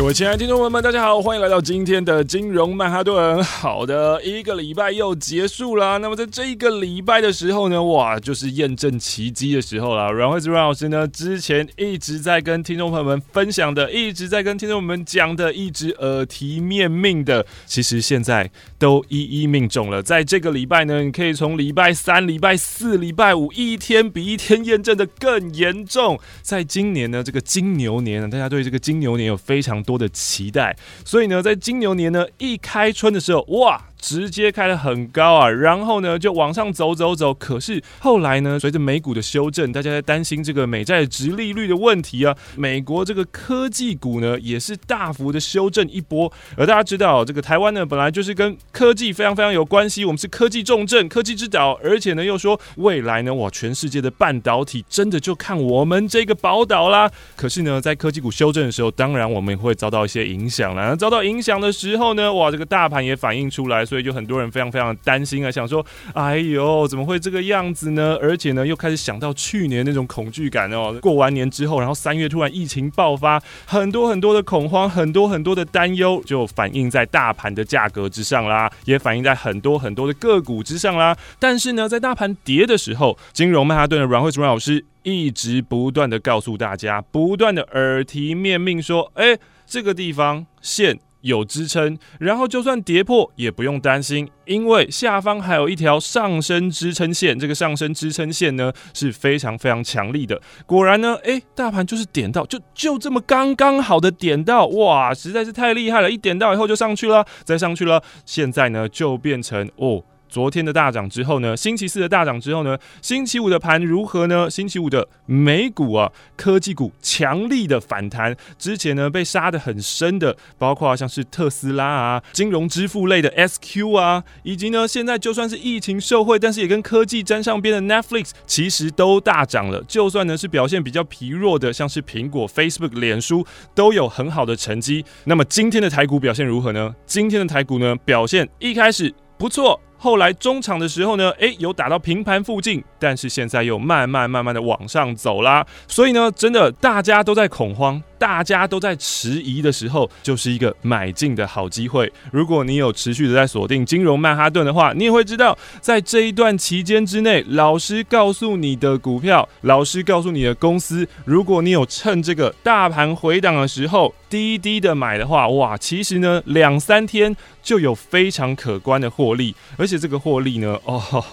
各位亲爱的听众朋友们，大家好，欢迎来到今天的金融曼哈顿。好的，一个礼拜又结束了。那么在这一个礼拜的时候呢，哇，就是验证奇迹的时候了。阮惠子阮老师呢，之前一直在跟听众朋友们分享的，一直在跟听众朋友们讲的，一直耳提面命的，其实现在都一一命中了。在这个礼拜呢，你可以从礼拜三、礼拜四、礼拜五，一天比一天验证的更严重。在今年呢，这个金牛年呢，大家对这个金牛年有非常多多的期待，所以呢，在金牛年呢一开春的时候，哇！直接开得很高啊，然后呢就往上走走走。可是后来呢，随着美股的修正，大家在担心这个美债殖利率的问题啊。美国这个科技股呢也是大幅的修正一波。而大家知道，这个台湾呢本来就是跟科技非常非常有关系，我们是科技重镇、科技之岛，而且呢又说未来呢哇，全世界的半导体真的就看我们这个宝岛啦。可是呢，在科技股修正的时候，当然我们也会遭到一些影响啦。遭到影响的时候呢，哇，这个大盘也反映出来。所以就很多人非常非常担心啊，想说，哎呦，怎么会这个样子呢？而且呢，又开始想到去年那种恐惧感哦。过完年之后，然后三月突然疫情爆发，很多很多的恐慌，很多很多的担忧，就反映在大盘的价格之上啦，也反映在很多很多的个股之上啦。但是呢，在大盘跌的时候，金融曼哈顿的阮惠主阮老师一直不断的告诉大家，不断的耳提面命说，哎，这个地方线。有支撑，然后就算跌破也不用担心，因为下方还有一条上升支撑线。这个上升支撑线呢是非常非常强力的。果然呢，诶，大盘就是点到，就就这么刚刚好的点到，哇，实在是太厉害了！一点到以后就上去了，再上去了，现在呢就变成哦。昨天的大涨之后呢，星期四的大涨之后呢，星期五的盘如何呢？星期五的美股啊，科技股强力的反弹，之前呢被杀得很深的，包括像是特斯拉啊，金融支付类的 SQ 啊，以及呢现在就算是疫情受惠，但是也跟科技沾上边的 Netflix，其实都大涨了。就算呢是表现比较疲弱的，像是苹果、Facebook、脸书，都有很好的成绩。那么今天的台股表现如何呢？今天的台股呢表现一开始不错。后来中场的时候呢，诶，有打到平盘附近，但是现在又慢慢慢慢的往上走啦。所以呢，真的大家都在恐慌，大家都在迟疑的时候，就是一个买进的好机会。如果你有持续的在锁定金融曼哈顿的话，你也会知道，在这一段期间之内，老师告诉你的股票，老师告诉你的公司，如果你有趁这个大盘回档的时候，低低的买的话，哇，其实呢，两三天就有非常可观的获利，而且这个获利呢，哦。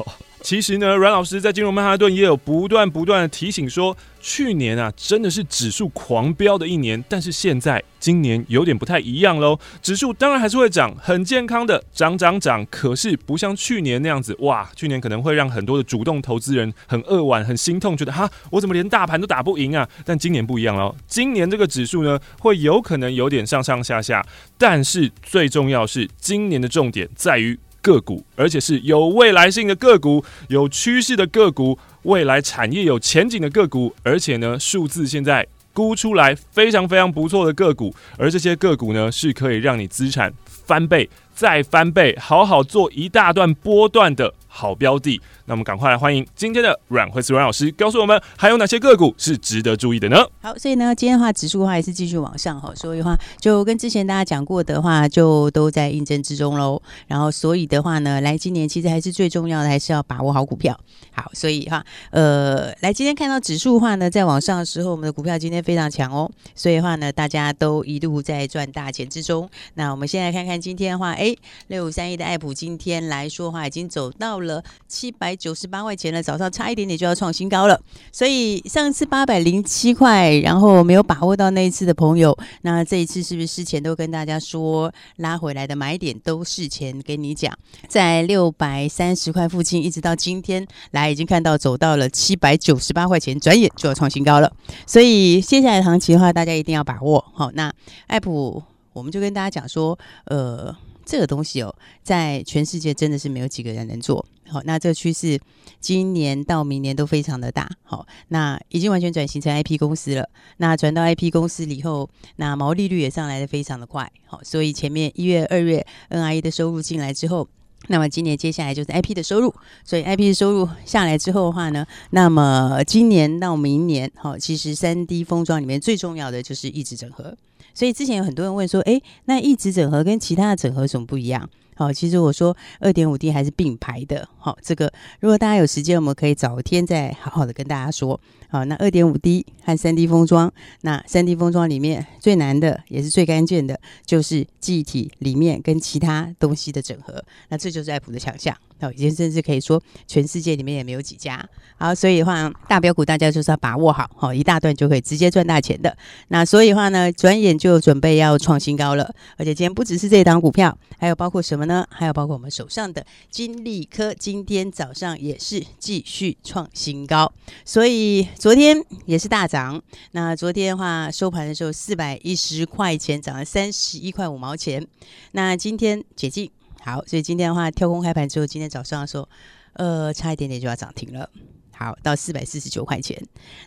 其实呢，阮老师在金融曼哈顿也有不断不断的提醒说，去年啊真的是指数狂飙的一年，但是现在今年有点不太一样喽。指数当然还是会涨，很健康的涨涨涨，可是不像去年那样子，哇，去年可能会让很多的主动投资人很扼腕、很心痛，觉得哈，我怎么连大盘都打不赢啊？但今年不一样喽，今年这个指数呢会有可能有点上上下下，但是最重要是今年的重点在于。个股，而且是有未来性的个股，有趋势的个股，未来产业有前景的个股，而且呢，数字现在估出来非常非常不错的个股，而这些个股呢，是可以让你资产翻倍再翻倍，好好做一大段波段的好标的。那我们赶快来欢迎今天的阮慧慈阮老师，告诉我们还有哪些个股是值得注意的呢？好，所以呢，今天的话，指数的话还是继续往上哈，所以的话就跟之前大家讲过的话，就都在印证之中喽。然后，所以的话呢，来今年其实还是最重要的，还是要把握好股票。好，所以哈，呃，来今天看到指数的话呢，在往上的时候，我们的股票今天非常强哦。所以的话呢，大家都一路在赚大钱之中。那我们先来看看今天的话，哎，六五三一的爱普今天来说的话，已经走到了七百九十八块钱了，早上差一点点就要创新高了。所以上次八百零七块，然后没有把握到那一次的朋友，那这一次是不是事前都跟大家说拉回来的买点都事前跟你讲，在六百三十块附近，一直到今天来已经看到走到了七百九十八块钱，转眼就要创新高了。所以接下来的行情的话，大家一定要把握。好，那爱普我们就跟大家讲说，呃。这个东西哦，在全世界真的是没有几个人能做好。那这个趋势今年到明年都非常的大。好，那已经完全转型成 IP 公司了。那转到 IP 公司以后，那毛利率也上来的非常的快。好，所以前面一月、二月 NRE 的收入进来之后，那么今年接下来就是 IP 的收入。所以 IP 的收入下来之后的话呢，那么今年到明年，好，其实 3D 封装里面最重要的就是一直整合。所以之前有很多人问说，诶，那异质整合跟其他的整合有什么不一样？好，其实我说二点五 D 还是并排的。好，这个如果大家有时间，我们可以找天再好好的跟大家说。好，那二点五 D 和三 D 封装，那三 D 封装里面最难的也是最关键的，就是记忆体里面跟其他东西的整合。那这就是爱普的强项。好，已经甚至可以说全世界里面也没有几家。好，所以的话大标股大家就是要把握好，好一大段就可以直接赚大钱的。那所以的话呢，转眼就准备要创新高了。而且今天不只是这一档股票，还有包括什么呢？还有包括我们手上的金利科，今天早上也是继续创新高。所以昨天也是大涨。那昨天的话收盘的时候四百一十块钱，涨了三十一块五毛钱。那今天解禁。好，所以今天的话，跳空开盘之后，今天早上的时候，呃，差一点点就要涨停了。好，到四百四十九块钱。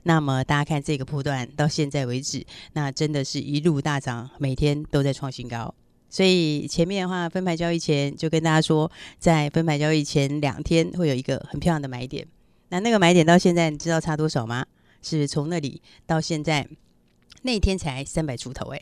那么大家看这个波段到现在为止，那真的是一路大涨，每天都在创新高。所以前面的话，分牌交易前就跟大家说，在分牌交易前两天会有一个很漂亮的买点。那那个买点到现在，你知道差多少吗？是从那里到现在那天才三百出头，哎，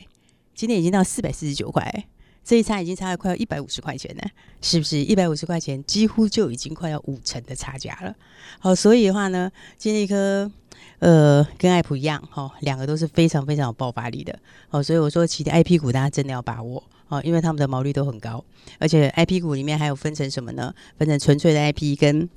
今天已经到四百四十九块。这一差已经差了快要一百五十块钱了，是不是？一百五十块钱几乎就已经快要五成的差价了。好，所以的话呢，金利科呃跟爱普一样，哈、哦，两个都是非常非常有爆发力的。好，所以我说其他 IP 股大家真的要把握，哦，因为他们的毛利都很高，而且 IP 股里面还有分成什么呢？分成纯粹的 IP 跟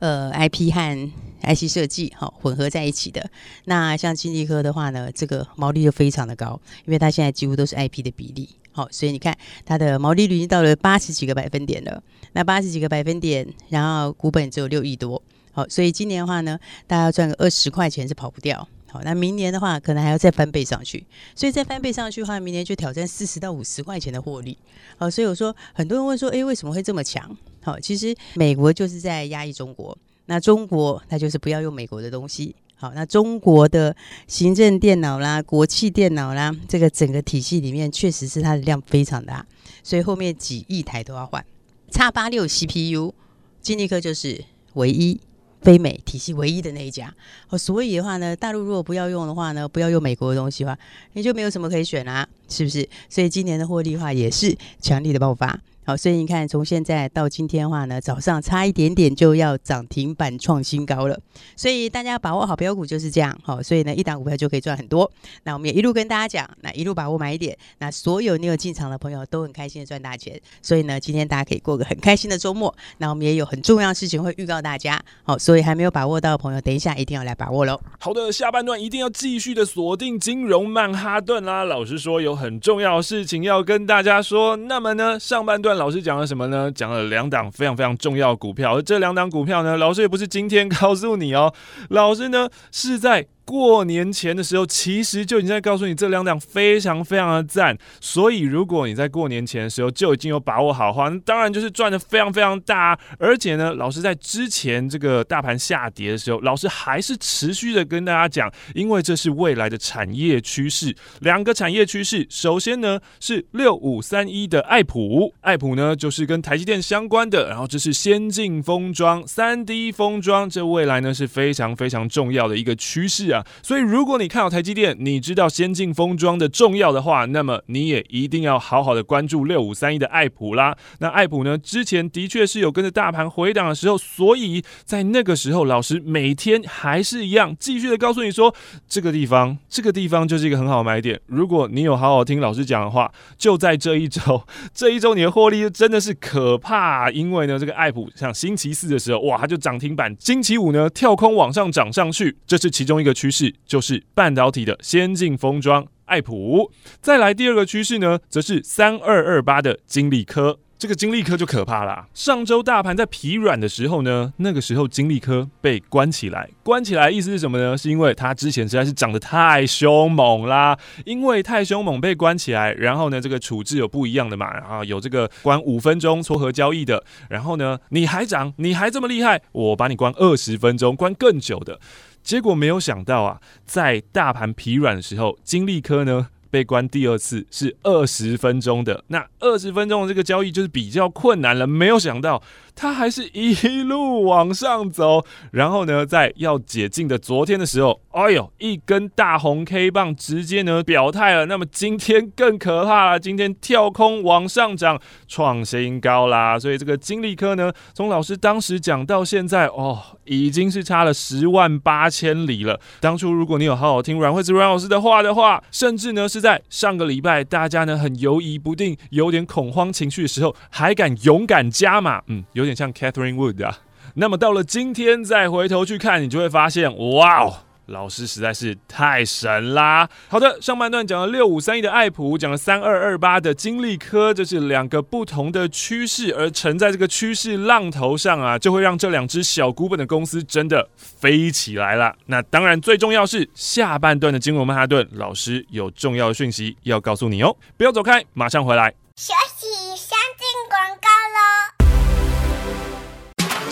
呃 IP 和 IC 设计，哈、哦，混合在一起的。那像金利科的话呢，这个毛利就非常的高，因为它现在几乎都是 IP 的比例。好，所以你看它的毛利率已经到了八十几个百分点了。那八十几个百分点，然后股本只有六亿多。好，所以今年的话呢，大家赚个二十块钱是跑不掉。好，那明年的话，可能还要再翻倍上去。所以再翻倍上去的话，明年就挑战四十到五十块钱的获利。好，所以我说，很多人问说，诶，为什么会这么强？好，其实美国就是在压抑中国，那中国它就是不要用美国的东西。好，那中国的行政电脑啦、国企电脑啦，这个整个体系里面确实是它的量非常大，所以后面几亿台都要换。X 八六 CPU，金立科就是唯一非美体系唯一的那一家。哦，所以的话呢，大陆如果不要用的话呢，不要用美国的东西的话，你就没有什么可以选啦、是不是？所以今年的获利的话也是强力的爆发。所以你看，从现在到今天的话呢，早上差一点点就要涨停板创新高了。所以大家把握好标股就是这样。好，所以呢，一档股票就可以赚很多。那我们也一路跟大家讲，那一路把握买一点。那所有你有进场的朋友都很开心的赚大钱。所以呢，今天大家可以过个很开心的周末。那我们也有很重要的事情会预告大家。好，所以还没有把握到的朋友，等一下一定要来把握喽。好的，下半段一定要继续的锁定金融曼哈顿啦。老实说有很重要的事情要跟大家说。那么呢，上半段老师讲了什么呢？讲了两档非常非常重要的股票，而这两档股票呢，老师也不是今天告诉你哦，老师呢是在。过年前的时候，其实就已经在告诉你这两辆非常非常的赞，所以如果你在过年前的时候就已经有把握好的话，那当然就是赚的非常非常大。而且呢，老师在之前这个大盘下跌的时候，老师还是持续的跟大家讲，因为这是未来的产业趋势。两个产业趋势，首先呢是六五三一的爱普，爱普呢就是跟台积电相关的，然后这是先进封装、三 D 封装，这未来呢是非常非常重要的一个趋势。啊。所以如果你看好台积电，你知道先进封装的重要的话，那么你也一定要好好的关注六五三一的爱普啦。那爱普呢，之前的确是有跟着大盘回档的时候，所以在那个时候，老师每天还是一样继续的告诉你说，这个地方，这个地方就是一个很好买点。如果你有好好听老师讲的话，就在这一周，这一周你的获利真的是可怕，因为呢，这个爱普像星期四的时候，哇，它就涨停板；星期五呢，跳空往上涨上去，这是其中一个趋势，就是半导体的先进封装爱普。再来第二个趋势呢，则是三二二八的金利科。这个金利科就可怕啦。上周大盘在疲软的时候呢，那个时候金利科被关起来，关起来意思是什么呢？是因为它之前实在是涨得太凶猛啦，因为太凶猛被关起来，然后呢，这个处置有不一样的嘛，然后有这个关五分钟撮合交易的，然后呢，你还涨，你还这么厉害，我把你关二十分钟，关更久的，结果没有想到啊，在大盘疲软的时候，金利科呢，被关第二次是二十分钟的，那二十分钟的这个交易就是比较困难了。没有想到它还是一路往上走，然后呢，在要解禁的昨天的时候，哎呦，一根大红 K 棒直接呢表态了。那么今天更可怕了，今天跳空往上涨，创新高啦。所以这个金利科呢，从老师当时讲到现在，哦，已经是差了十万八千里了。当初如果你有好好听阮惠子阮老师的话的话，甚至呢是。在上个礼拜，大家呢很犹疑不定，有点恐慌情绪的时候，还敢勇敢加码，嗯，有点像 Catherine Wood 啊。那么到了今天再回头去看，你就会发现，哇哦！老师实在是太神啦！好的，上半段讲了六五三一的爱普，讲了三二二八的金利科，这是两个不同的趋势，而乘在这个趋势浪头上啊，就会让这两只小股本的公司真的飞起来了。那当然，最重要是下半段的金融曼哈顿，老师有重要的讯息要告诉你哦，不要走开，马上回来。休息，先进广告喽。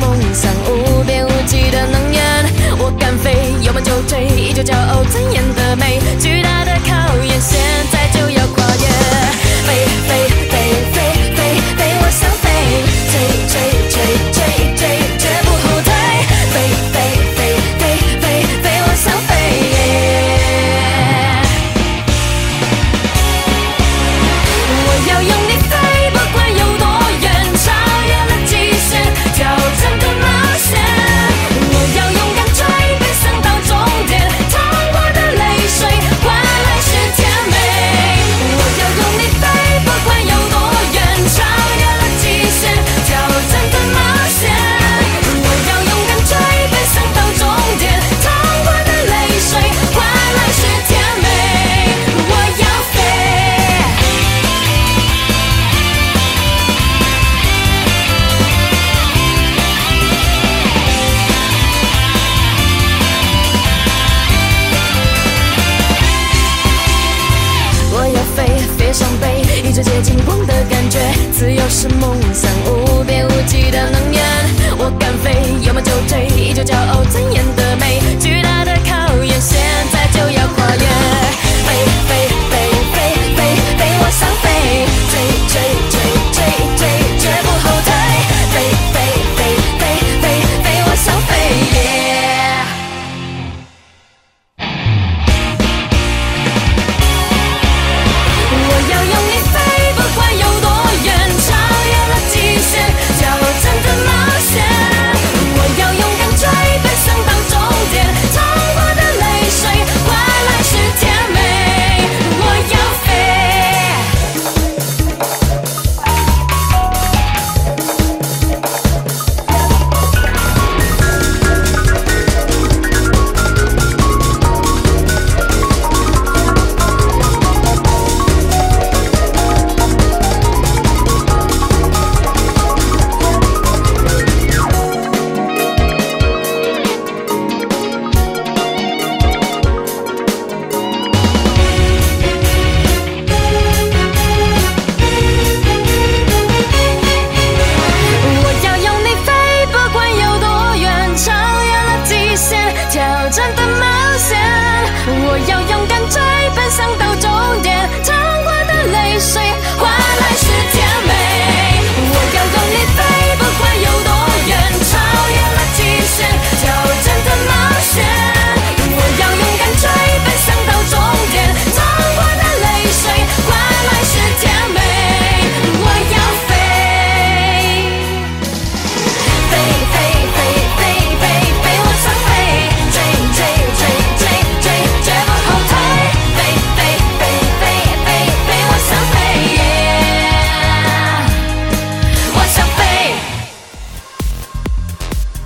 梦想，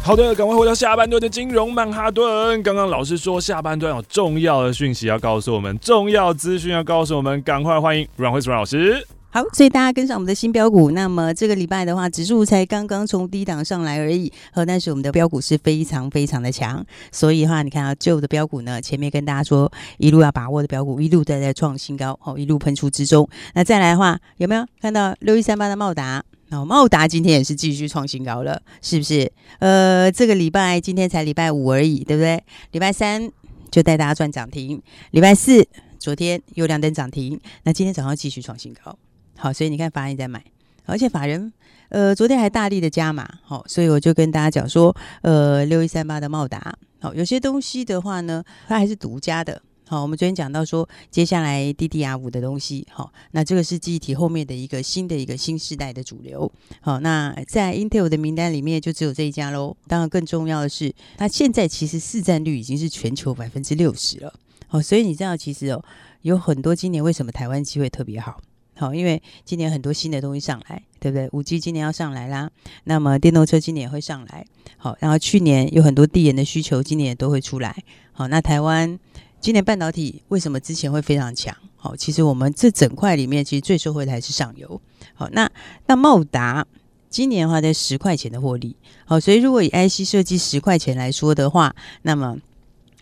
好的，赶快回到下半段的金融曼哈顿。刚刚老师说下半段有重要的讯息要告诉我们，重要资讯要告诉我们，赶快欢迎阮慧慈老师。好，所以大家跟上我们的新标股。那么这个礼拜的话，指数才刚刚从低档上来而已，呃，但是我们的标股是非常非常的强。所以的话，你看啊，旧的标股呢，前面跟大家说一路要把握的标股，一路在在创新高，哦，一路喷出之中。那再来的话，有没有看到六一三八的茂达？哦，茂达今天也是继续创新高了，是不是？呃，这个礼拜今天才礼拜五而已，对不对？礼拜三就带大家赚涨停，礼拜四昨天又亮灯涨停，那今天早上继续创新高。好，所以你看法人在买，而且法人呃昨天还大力的加码，好，所以我就跟大家讲说，呃，六一三八的茂达，好，有些东西的话呢，它还是独家的。好，我们昨天讲到说，接下来 DDR5 的东西，好，那这个是记忆体后面的一个新的一个新世代的主流。好，那在 Intel 的名单里面就只有这一家喽。当然，更重要的是，它现在其实市占率已经是全球百分之六十了。好，所以你知道，其实哦，有很多今年为什么台湾机会特别好？好，因为今年很多新的东西上来，对不对？5G 今年要上来啦，那么电动车今年也会上来。好，然后去年有很多递延的需求，今年也都会出来。好，那台湾。今年半导体为什么之前会非常强？好，其实我们这整块里面，其实最受惠的还是上游。好，那那茂达今年的话在十块钱的获利。好，所以如果以 IC 设计十块钱来说的话，那么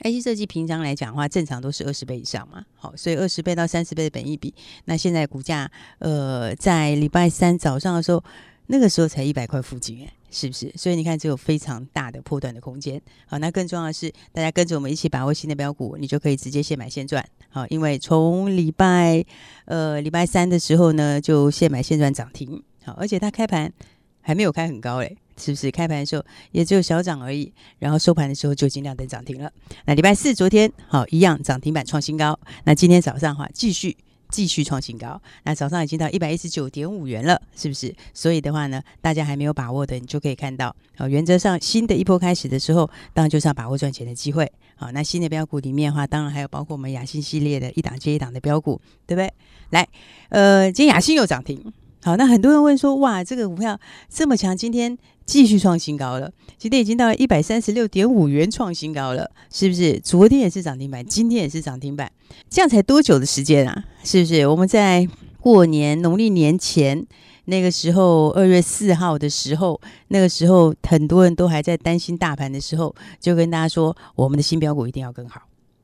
IC 设计平常来讲的话，正常都是二十倍以上嘛。好，所以二十倍到三十倍的本益比，那现在股价呃在礼拜三早上的时候，那个时候才一百块附近诶。是不是？所以你看，这有非常大的破段的空间。好，那更重要的是，大家跟着我们一起把握新的标股，你就可以直接现买现赚。好，因为从礼拜呃礼拜三的时候呢，就现买现赚涨停。好，而且它开盘还没有开很高嘞，是不是？开盘的时候也只有小涨而已，然后收盘的时候就已经亮灯涨停了。那礼拜四昨天好一样涨停板创新高。那今天早上的话继续。继续创新高，那早上已经到一百一十九点五元了，是不是？所以的话呢，大家还没有把握的，你就可以看到，好，原则上新的一波开始的时候，当然就是要把握赚钱的机会。好，那新的标股里面的话，当然还有包括我们雅信系列的一档接一档的标股，对不对？来，呃，今天雅信又涨停。好，那很多人问说，哇，这个股票这么强，今天继续创新高了，今天已经到了一百三十六点五元创新高了，是不是？昨天也是涨停板，今天也是涨停板，这样才多久的时间啊？是不是？我们在过年农历年前那个时候，二月四号的时候，那个时候很多人都还在担心大盘的时候，就跟大家说，我们的新标股一定要更好。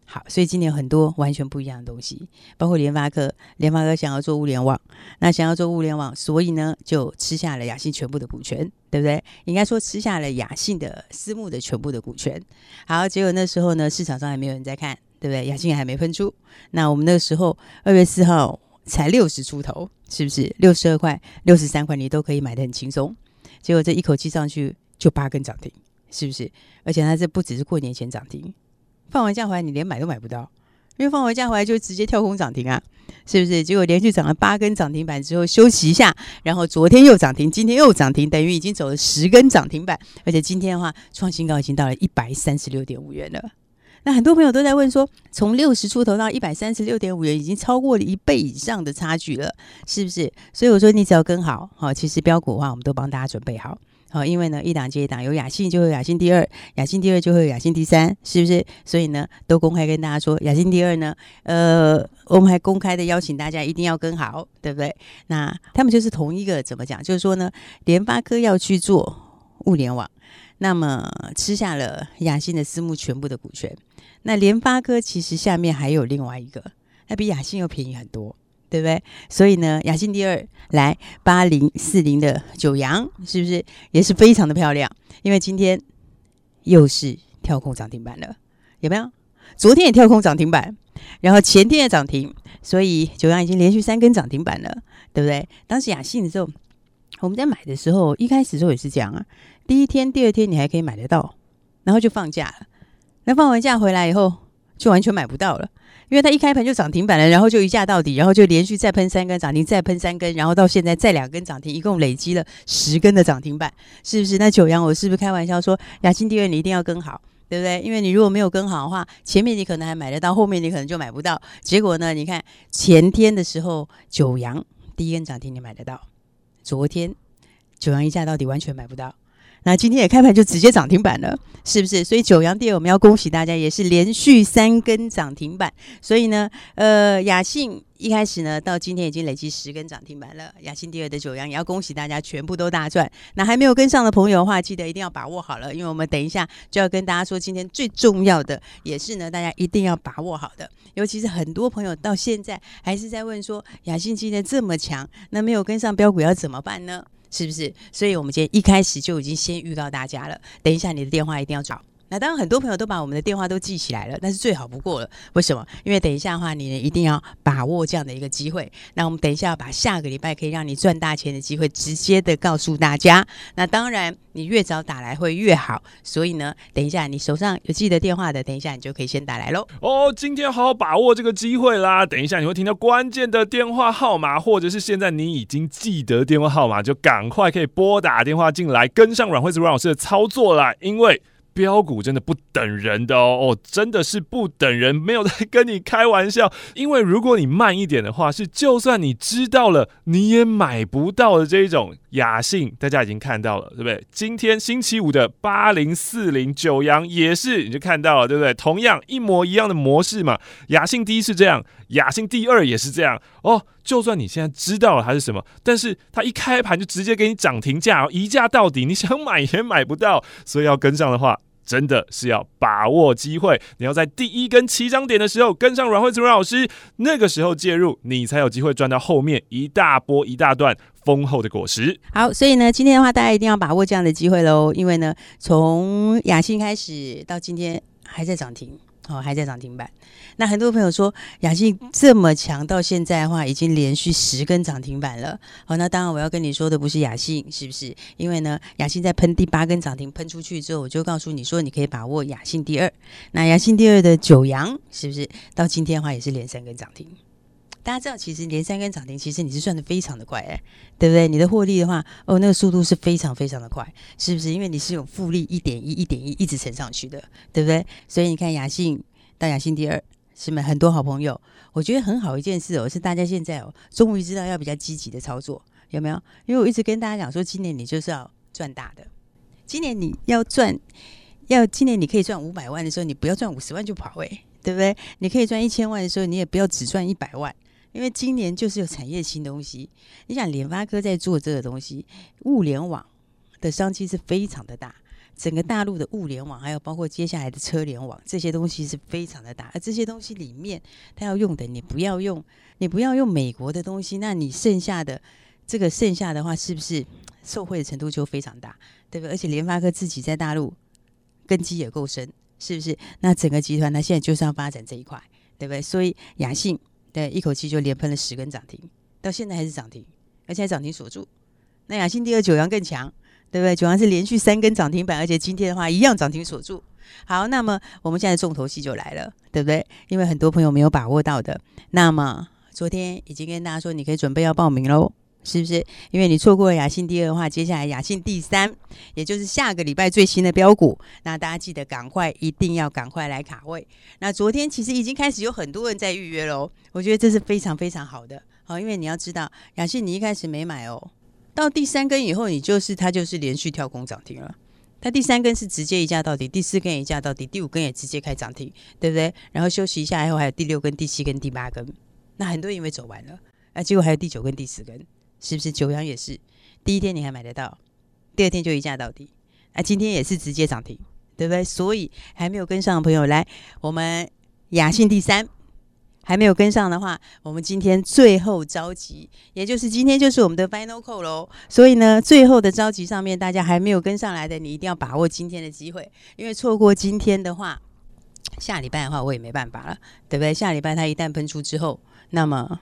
好，所以今年很多完全不一样的东西，包括联发科，联发科想要做物联网，那想要做物联网，所以呢就吃下了雅信全部的股权，对不对？应该说吃下了雅信的私募的全部的股权。好，结果那时候呢，市场上还没有人在看，对不对？雅信还没喷出，那我们那时候二月四号才六十出头，是不是？六十二块、六十三块你都可以买得很轻松，结果这一口气上去就八根涨停，是不是？而且它这不只是过年前涨停。放完假回来，你连买都买不到，因为放完假回来就直接跳空涨停啊，是不是？结果连续涨了八根涨停板之后休息一下，然后昨天又涨停，今天又涨停，等于已经走了十根涨停板，而且今天的话创新高已经到了一百三十六点五元了。那很多朋友都在问说，从六十出头到一百三十六点五元，已经超过了一倍以上的差距了，是不是？所以我说你只要跟好，好，其实标股的话，我们都帮大家准备好。好，因为呢，一档接一档，有雅信就会雅信第二，雅信第二就会有雅信第三，是不是？所以呢，都公开跟大家说，雅信第二呢，呃，我们还公开的邀请大家一定要跟好，对不对？那他们就是同一个，怎么讲？就是说呢，联发科要去做物联网，那么吃下了雅信的私募全部的股权。那联发科其实下面还有另外一个，那比雅信又便宜很多。对不对？所以呢，雅信第二来八零四零的九阳，是不是也是非常的漂亮？因为今天又是跳空涨停板了，有没有？昨天也跳空涨停板，然后前天也涨停，所以九阳已经连续三根涨停板了，对不对？当时雅信的时候，我们在买的时候，一开始时候也是这样啊，第一天、第二天你还可以买得到，然后就放假了，那放完假回来以后，就完全买不到了。因为它一开盘就涨停板了，然后就一价到底，然后就连续再喷三根涨停，再喷三根，然后到现在再两根涨停，一共累积了十根的涨停板，是不是？那九阳我是不是开玩笑说，雅信第二你一定要跟好，对不对？因为你如果没有跟好的话，前面你可能还买得到，后面你可能就买不到。结果呢，你看前天的时候九阳第一根涨停你买得到，昨天九阳一价到底完全买不到。那今天也开盘就直接涨停板了，是不是？所以九阳第二我们要恭喜大家，也是连续三根涨停板。所以呢，呃，雅信一开始呢，到今天已经累计十根涨停板了。雅信第二的九阳也要恭喜大家，全部都大赚。那还没有跟上的朋友的话，记得一定要把握好了，因为我们等一下就要跟大家说，今天最重要的也是呢，大家一定要把握好的。尤其是很多朋友到现在还是在问说，雅信今天这么强，那没有跟上标股要怎么办呢？是不是？所以我们今天一开始就已经先遇到大家了。等一下，你的电话一定要找。当然，很多朋友都把我们的电话都记起来了，那是最好不过了。为什么？因为等一下的话，你一定要把握这样的一个机会。那我们等一下要把下个礼拜可以让你赚大钱的机会直接的告诉大家。那当然，你越早打来会越好。所以呢，等一下你手上有记得电话的，等一下你就可以先打来喽。哦，今天好好把握这个机会啦！等一下你会听到关键的电话号码，或者是现在你已经记得电话号码，就赶快可以拨打电话进来，跟上阮慧子阮老师的操作啦，因为。标股真的不等人的哦，哦，真的是不等人，没有在跟你开玩笑。因为如果你慢一点的话，是就算你知道了，你也买不到的这一种雅兴，大家已经看到了，对不对？今天星期五的八零四零九阳也是，你就看到了，对不对？同样一模一样的模式嘛。雅兴第一是这样，雅兴第二也是这样哦。就算你现在知道了它是什么，但是它一开盘就直接给你涨停价，一价到底，你想买也买不到。所以要跟上的话。真的是要把握机会，你要在第一根起涨点的时候跟上阮慧慈老师，那个时候介入，你才有机会赚到后面一大波一大段丰厚的果实。好，所以呢，今天的话，大家一定要把握这样的机会喽，因为呢，从雅信开始到今天还在涨停。哦，还在涨停板。那很多朋友说，雅信这么强，到现在的话，已经连续十根涨停板了。好、哦，那当然我要跟你说的不是雅信，是不是？因为呢，雅信在喷第八根涨停喷出去之后，我就告诉你说，你可以把握雅信第二。那雅信第二的九阳，是不是到今天的话也是连三根涨停？大家知道，其实连三根涨停，其实你是算得非常的快，哎，对不对？你的获利的话，哦，那个速度是非常非常的快，是不是？因为你是有复利一点一、一点一一直乘上去的，对不对？所以你看雅信到雅信第二，是不是很多好朋友？我觉得很好一件事哦，是大家现在哦，终于知道要比较积极的操作，有没有？因为我一直跟大家讲说，今年你就是要赚大的，今年你要赚，要今年你可以赚五百万的时候，你不要赚五十万就跑，哎，对不对？你可以赚一千万的时候，你也不要只赚一百万。因为今年就是有产业新东西，你想联发科在做这个东西，物联网的商机是非常的大。整个大陆的物联网，还有包括接下来的车联网，这些东西是非常的大。而这些东西里面，它要用的，你不要用，你不要用美国的东西，那你剩下的这个剩下的话，是不是受惠的程度就非常大，对不对？而且联发科自己在大陆根基也够深，是不是？那整个集团它现在就是要发展这一块，对不对？所以亚信对一口气就连喷了十根涨停，到现在还是涨停，而且还涨停锁住。那雅信第二九阳更强。对不对？九阳是连续三根涨停板，而且今天的话一样涨停锁住。好，那么我们现在重头戏就来了，对不对？因为很多朋友没有把握到的，那么昨天已经跟大家说，你可以准备要报名喽，是不是？因为你错过了雅信第二的话，接下来雅信第三，也就是下个礼拜最新的标股，那大家记得赶快，一定要赶快来卡位。那昨天其实已经开始有很多人在预约喽，我觉得这是非常非常好的。好，因为你要知道，雅信你一开始没买哦。到第三根以后，你就是它就是连续跳空涨停了。它第三根是直接一价到底，第四根也一价到底，第五根也直接开涨停，对不对？然后休息一下以后，还有第六根、第七根、第八根。那很多人以为走完了，啊，结果还有第九根、第十根，是不是？九阳也是，第一天你还买得到，第二天就一价到底，啊，今天也是直接涨停，对不对？所以还没有跟上的朋友来，我们雅信第三。还没有跟上的话，我们今天最后召集，也就是今天就是我们的 final call 喽。所以呢，最后的召集上面，大家还没有跟上来的，你一定要把握今天的机会，因为错过今天的话，下礼拜的话我也没办法了，对不对？下礼拜它一旦喷出之后，那么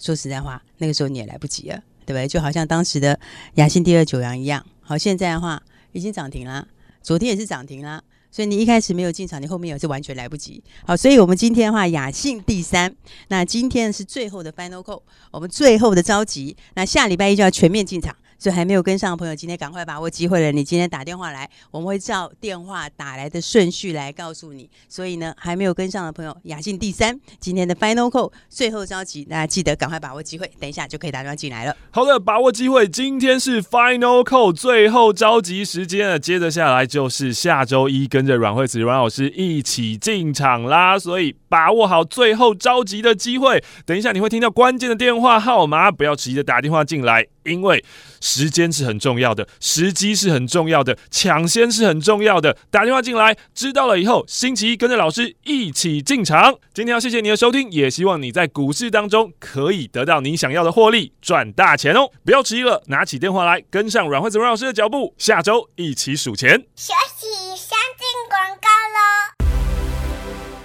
说实在话，那个时候你也来不及了，对不对？就好像当时的雅信第二九阳一样。好，现在的话已经涨停了，昨天也是涨停了。所以你一开始没有进场，你后面也是完全来不及。好，所以我们今天的话，雅信第三，那今天是最后的 final call，我们最后的召集，那下礼拜一就要全面进场。所以还没有跟上的朋友，今天赶快把握机会了。你今天打电话来，我们会照电话打来的顺序来告诉你。所以呢，还没有跟上的朋友，雅信第三，今天的 final call 最后召集，大家记得赶快把握机会，等一下就可以打电话进来了。好的，把握机会，今天是 final call 最后召集时间了。接着下来就是下周一，跟着阮慧慈阮老师一起进场啦。所以把握好最后召集的机会，等一下你会听到关键的电话号码，不要急着打电话进来。因为时间是很重要的，时机是很重要的，抢先是很重要的。打电话进来，知道了以后，星期一跟着老师一起进场。今天要谢谢你的收听，也希望你在股市当中可以得到你想要的获利，赚大钱哦！不要迟疑了，拿起电话来，跟上阮惠子阮老师的脚步，下周一起数钱。学习先进广告喽。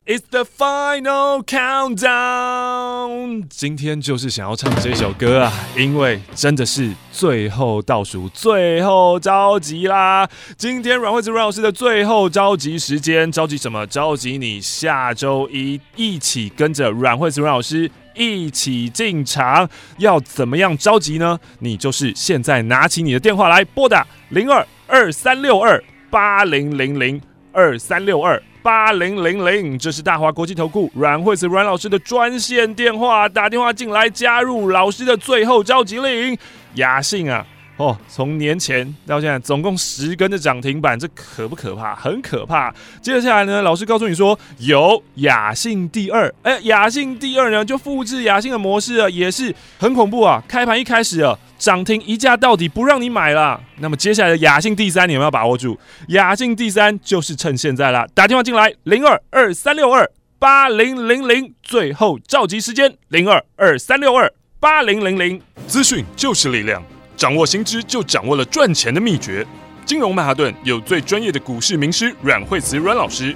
It's the final countdown。今天就是想要唱这首歌啊，因为真的是最后倒数、最后着急啦。今天阮慧子阮老师的最后召集时间，召集什么？召集你下周一一起跟着阮慧子阮老师一起进场。要怎么样召集呢？你就是现在拿起你的电话来拨打零二二三六二八零零零二三六二。八零零零，这是大华国际投顾阮惠慈阮老师的专线电话，打电话进来加入老师的最后召集令。雅兴啊，哦，从年前到现在总共十根的涨停板，这可不可怕？很可怕。接下来呢，老师告诉你说有雅信第二，哎，亚信第二呢就复制雅信的模式啊，也是很恐怖啊。开盘一开始啊。涨停一价到底，不让你买了。那么接下来的亚信第三，你有没有把握住？雅信第三就是趁现在啦，打电话进来，零二二三六二八零零零，最后召集时间，零二二三六二八零零零。资讯就是力量，掌握新知就掌握了赚钱的秘诀。金融曼哈顿有最专业的股市名师阮惠慈阮老师，